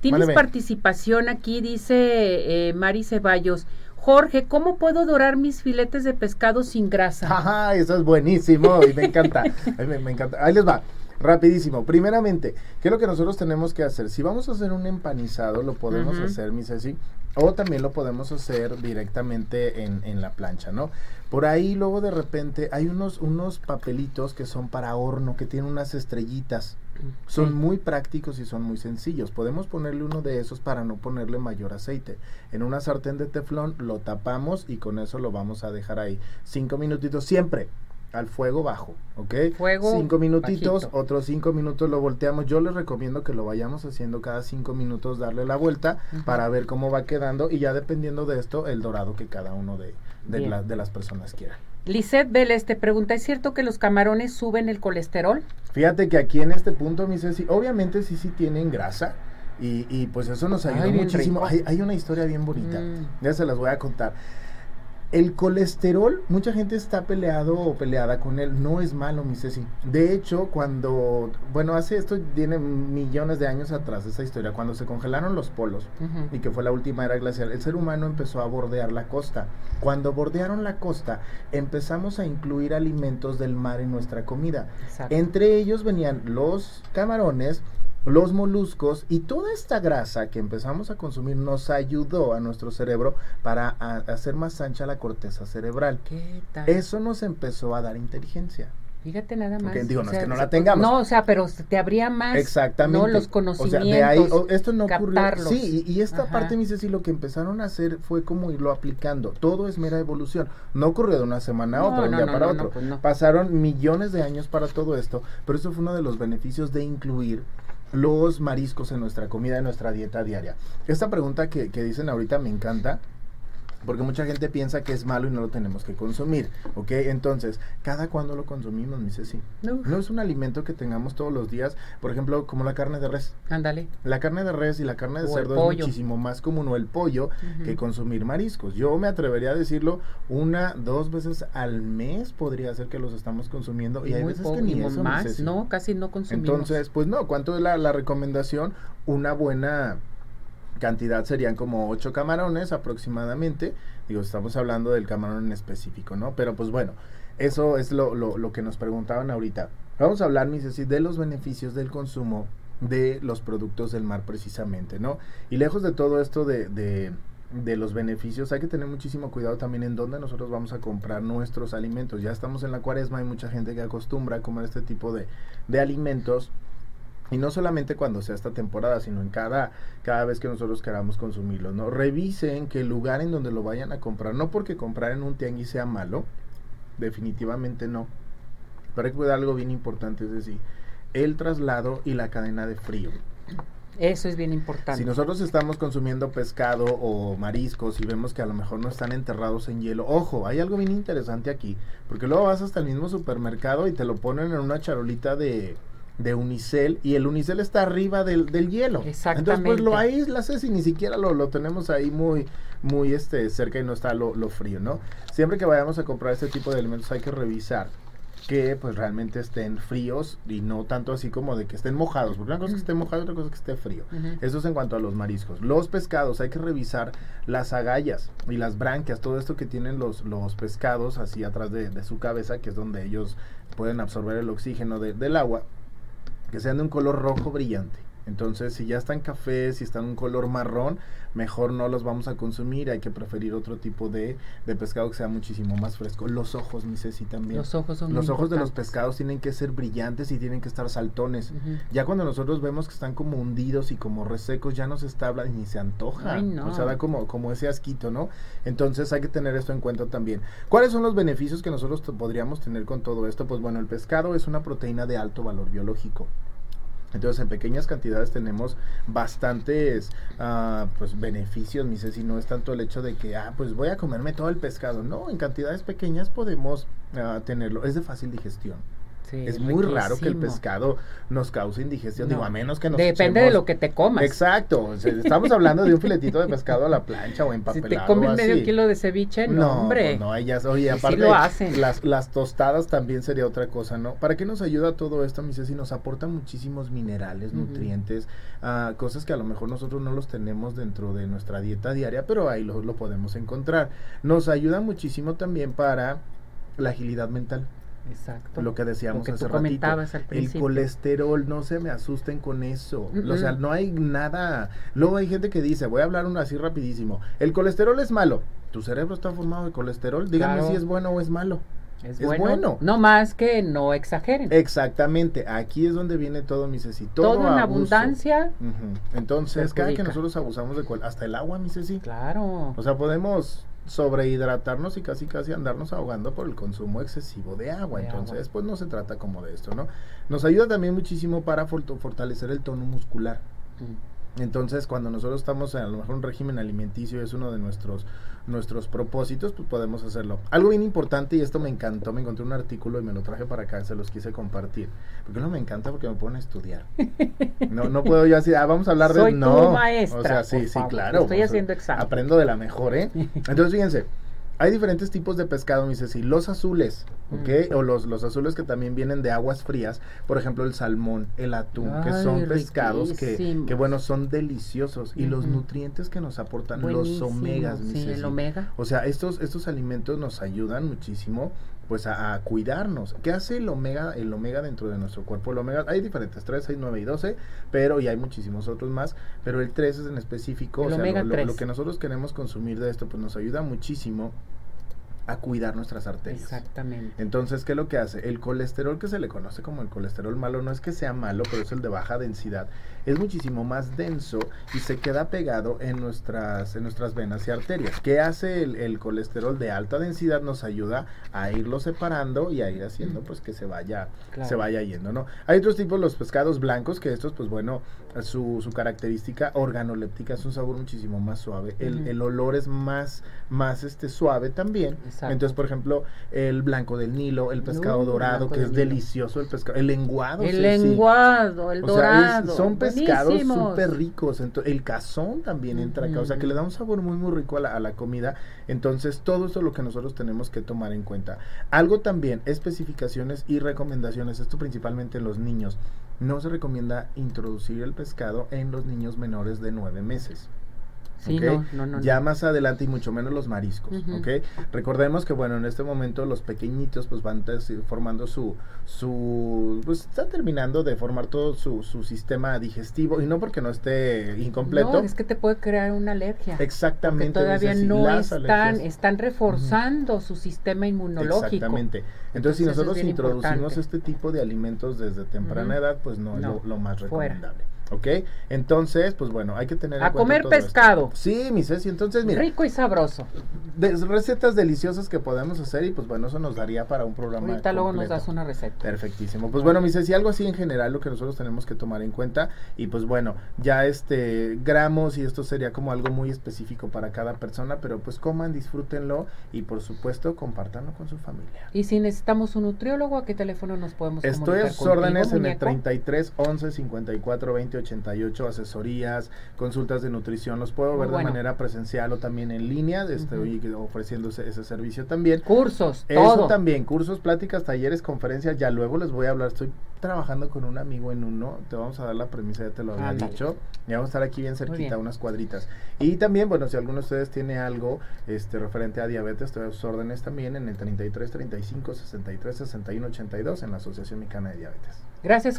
Tienes participación aquí, dice eh, Mari Ceballos. Jorge, ¿cómo puedo dorar mis filetes de pescado sin grasa? Ajá, eso es buenísimo y me encanta. me, me encanta. Ahí les va. Rapidísimo. Primeramente, ¿qué es lo que nosotros tenemos que hacer? Si vamos a hacer un empanizado, lo podemos hacer, mi Ceci, o también lo podemos hacer directamente en, en, la plancha, ¿no? Por ahí luego de repente hay unos, unos papelitos que son para horno, que tienen unas estrellitas. Son muy prácticos y son muy sencillos. Podemos ponerle uno de esos para no ponerle mayor aceite. En una sartén de teflón lo tapamos y con eso lo vamos a dejar ahí. Cinco minutitos siempre al fuego bajo, ¿ok? Fuego. Cinco minutitos, otros cinco minutos lo volteamos. Yo les recomiendo que lo vayamos haciendo cada cinco minutos, darle la vuelta para ver cómo va quedando y ya dependiendo de esto, el dorado que cada uno de, de, de las personas quiera. Lisette Vélez te pregunta, ¿es cierto que los camarones suben el colesterol? Fíjate que aquí en este punto, mi Ceci, obviamente sí, sí tienen grasa. Y, y pues eso nos ayuda muchísimo. Hay, hay, una historia bien bonita, mm. ya se las voy a contar. El colesterol, mucha gente está peleado o peleada con él. No es malo, mi Ceci. De hecho, cuando, bueno, hace esto tiene millones de años atrás esa historia, cuando se congelaron los polos y que fue la última era glacial, el ser humano empezó a bordear la costa. Cuando bordearon la costa, empezamos a incluir alimentos del mar en nuestra comida. Entre ellos venían los camarones, los moluscos y toda esta grasa que empezamos a consumir nos ayudó a nuestro cerebro para hacer más ancha la corteza cerebral. ¿Qué tal? Eso nos empezó a dar inteligencia. Fíjate nada más. digo, no es que no la tengamos. No, o sea, pero te habría más. Exactamente. Los conocimientos. O sea, de ahí, esto no ocurrió. Sí, y, esta parte, mi Ceci, lo que empezaron a hacer fue como irlo aplicando. Todo es mera evolución. No ocurrió de una semana a otra, un día para otro. Pues Pasaron millones de años para todo esto, pero eso fue uno de los beneficios de incluir los mariscos en nuestra comida, en nuestra dieta diaria? Esta pregunta que, que dicen ahorita me encanta porque mucha gente piensa que es malo y no lo tenemos que consumir, ¿ok? Entonces, ¿cada cuándo lo consumimos, mi Ceci? No. no es un alimento que tengamos todos los días, por ejemplo, como la carne de res. Ándale. La carne de res y la carne de cerdo es muchísimo más común, o el pollo, que consumir mariscos. Yo me atrevería a decirlo, una, dos veces al mes podría ser que los estamos consumiendo, y, hay veces que ni eso, más, no, casi no consumimos. Entonces, pues no, ¿cuánto es la, la recomendación? Una buena cantidad serían como 8 camarones aproximadamente. Digo, estamos hablando del camarón en específico, ¿no? Pero pues bueno, eso es lo, lo, lo que nos preguntaban ahorita. Vamos a hablar, mis decir, de los beneficios del consumo de los productos del mar precisamente, ¿no? Y lejos de todo esto de, de, de, los beneficios, hay que tener muchísimo cuidado también en dónde nosotros vamos a comprar nuestros alimentos. Ya estamos en la cuaresma, hay mucha gente que acostumbra a comer este tipo de, de alimentos y no solamente cuando sea esta temporada, sino en cada, cada vez que nosotros queramos consumirlo, ¿no? Revisen que el lugar en donde lo vayan a comprar, no porque comprar en un tianguis sea malo, definitivamente no. Pero hay que cuidar algo bien importante, es decir, el traslado y la cadena de frío. Eso es bien importante. Si nosotros estamos consumiendo pescado o mariscos y vemos que a lo mejor no están enterrados en hielo, ojo, hay algo bien interesante aquí, porque luego vas hasta el mismo supermercado y te lo ponen en una charolita de de unicel y el unicel está arriba del, del hielo. Exactamente. Entonces pues lo aíslas y ni siquiera lo, lo tenemos ahí muy muy este cerca y no está lo, lo, frío, ¿no? Siempre que vayamos a comprar este tipo de alimentos hay que revisar que pues realmente estén fríos y no tanto así como de que estén mojados, porque una cosa es que esté mojado, otra cosa es que esté frío. Eso es en cuanto a los mariscos. Los pescados, hay que revisar las agallas y las branquias, todo esto que tienen los, los pescados así atrás de, de su cabeza, que es donde ellos pueden absorber el oxígeno de, del agua que sean de un color rojo brillante. Entonces, si ya están cafés, si están un color marrón, mejor no los vamos a consumir. Hay que preferir otro tipo de, de pescado que sea muchísimo más fresco. Los ojos, mi Ceci, también. Los ojos son Los ojos de los pescados tienen que ser brillantes y tienen que estar saltones. Ya cuando nosotros vemos que están como hundidos y como resecos, ya no se está hablando ni se antoja. O sea, da como, como ese asquito, ¿no? Entonces hay que tener esto en cuenta también. ¿Cuáles son los beneficios que nosotros podríamos tener con todo esto? Pues bueno, el pescado es una proteína de alto valor biológico. Entonces en pequeñas cantidades tenemos bastantes uh, pues beneficios, mi si no es tanto el hecho de que, ah, pues voy a comerme todo el pescado, no, en cantidades pequeñas podemos uh, tenerlo, es de fácil digestión. Sí, es muy raro que el pescado nos cause indigestión, No. digo, a menos que nos Depende de lo que te comas. Exacto, o sea, estamos hablando de un filetito de pescado a la plancha o Si empapelado te comes medio kilo de ceviche, no, hombre. pues no, ellas, oye, Y sí aparte, lo hacen. Las, las tostadas también sería otra cosa, ¿no? ¿Para qué nos ayuda todo esto, mi Ceci? Nos aporta muchísimos minerales, nutrientes, ah, cosas que a lo mejor nosotros no los tenemos dentro de nuestra dieta diaria, pero ahí lo, lo podemos encontrar. Nos ayuda muchísimo también para la agilidad mental, Exacto. lo que decíamos Lo que hace tú ratito. al El colesterol, no se me asusten con eso. O sea, no hay nada. Luego hay gente que dice, voy a hablar uno así rapidísimo. El colesterol es malo. Tu cerebro está formado de colesterol. Claro. si es bueno o es malo. Es, es bueno. bueno. No más que no exageren. Exactamente. Aquí es donde viene todo mi Ceci. Todo, Todo en abuso. abundancia. Entonces, cada que nosotros abusamos de cual, hasta el agua, mi Ceci. Claro. O sea, podemos sobrehidratarnos y casi casi andarnos ahogando por el consumo excesivo de agua. De Entonces, agua. pues no se trata como de esto, ¿no? Nos ayuda también muchísimo para fortalecer el tono muscular. Mm. Entonces, cuando nosotros estamos en a lo mejor un régimen alimenticio es uno de nuestros nuestros propósitos, pues podemos hacerlo. Algo bien importante y esto me encantó, me encontré un artículo y me lo traje para acá, se los quise compartir. Porque no me encanta porque me ponen a estudiar. No no puedo yo así, ah, vamos a hablar de Soy tu no. maestra, o sea, sí, sí, favor, claro. estoy o sea, haciendo examen. Aprendo de la mejor, ¿eh? Entonces, fíjense, hay diferentes tipos de pescado, me dice, sí, los azules, ¿ok? Mm. O los, los azules que también vienen de aguas frías, por ejemplo, el salmón, el atún, que son pescados que, que, bueno, son deliciosos. Y los nutrientes que nos aportan los omegas, mi Sí, el omega. O sea, estos, estos alimentos nos ayudan muchísimo pues a, a cuidarnos. ¿Qué hace el omega, el omega dentro de nuestro cuerpo? El omega, hay diferentes, 3, 6, 9 y 12, pero y hay muchísimos otros más, pero el 3 es en específico, El o sea, omega lo, lo- 3. lo que nosotros queremos consumir de esto, pues nos ayuda muchísimo a cuidar nuestras arterias. Exactamente. Entonces, ¿qué es lo que hace? El colesterol que se le conoce como el colesterol malo no es que sea malo, pero es el de baja densidad. Es muchísimo más denso y se queda pegado en nuestras, en nuestras venas y arterias. ¿Qué hace el, el colesterol de alta densidad? Nos ayuda a irlo separando y a ir haciendo pues que se vaya, Claro. se vaya yendo, ¿no? Hay otros tipos, los pescados blancos, que estos, pues bueno, su, su característica organoléptica es un sabor muchísimo más suave. El, el olor es más, más este, suave también. Exacto. Entonces, por ejemplo, el blanco del Nilo, el pescado Uh, dorado, que es delicioso, el pescado, el lenguado. el sí, sí. lenguado, el O sea, es- dorado. son pescados súper ricos. ento- el cazón también entra acá. O sea, que le da un sabor muy, muy rico a la, a la comida. Entonces, todo esto es lo que nosotros tenemos que tomar en cuenta. Algo también, especificaciones y recomendaciones. Esto principalmente en los niños. No se recomienda introducir el pescado en los niños menores de nueve meses. Sí, no, no, no. ya más adelante y mucho menos los mariscos. ¿ok? Recordemos que, bueno, en este momento los pequeñitos pues van formando su, su, pues está terminando de formar todo su, su sistema digestivo y no porque no esté incompleto. No, es que te puede crear una alergia. Exactamente. todavía así, no están, alergias. están reforzando su sistema inmunológico. Exactamente. Entonces, si Entonces, nosotros introducimos importante. este tipo de alimentos desde temprana edad, pues no, es lo, lo más fuera. ¿Ok? Entonces, pues bueno, hay que tener en A comer todo esto. pescado. Sí, mi Ceci. Entonces, mira, Rico y sabroso. de- recetas deliciosas que podemos hacer y pues bueno, eso nos daría para un programa. Ahorita luego nos das una receta. Perfectísimo. Pues bueno, mi Ceci, algo así en general lo que nosotros tenemos que tomar en cuenta y pues bueno, ya este gramos y esto sería como algo muy específico para cada persona, pero pues coman, disfrútenlo y por supuesto compártanlo con su familia. Y si necesitamos un nutriólogo, ¿a qué teléfono nos podemos Estoy a sus órdenes en el muñeco? 33 11 54 20 88, asesorías, consultas de nutrición. Los puedo Muy ver bueno. de manera presencial o también en línea. Estoy ofreciendo ese, ese servicio también. Cursos, Eso todo. también, cursos, pláticas, talleres, conferencias, ya luego les voy a hablar. Estoy trabajando con un amigo en uno, te vamos a dar la premisa, ya te lo había dicho. Y vamos a estar aquí bien cerquita, bien. unas cuadritas. Y también, bueno, si alguno de ustedes tiene algo este referente a diabetes, estoy a sus órdenes también en el 33 35 63 61 82 en la Asociación Mexicana de Diabetes. Gracias, Jorge.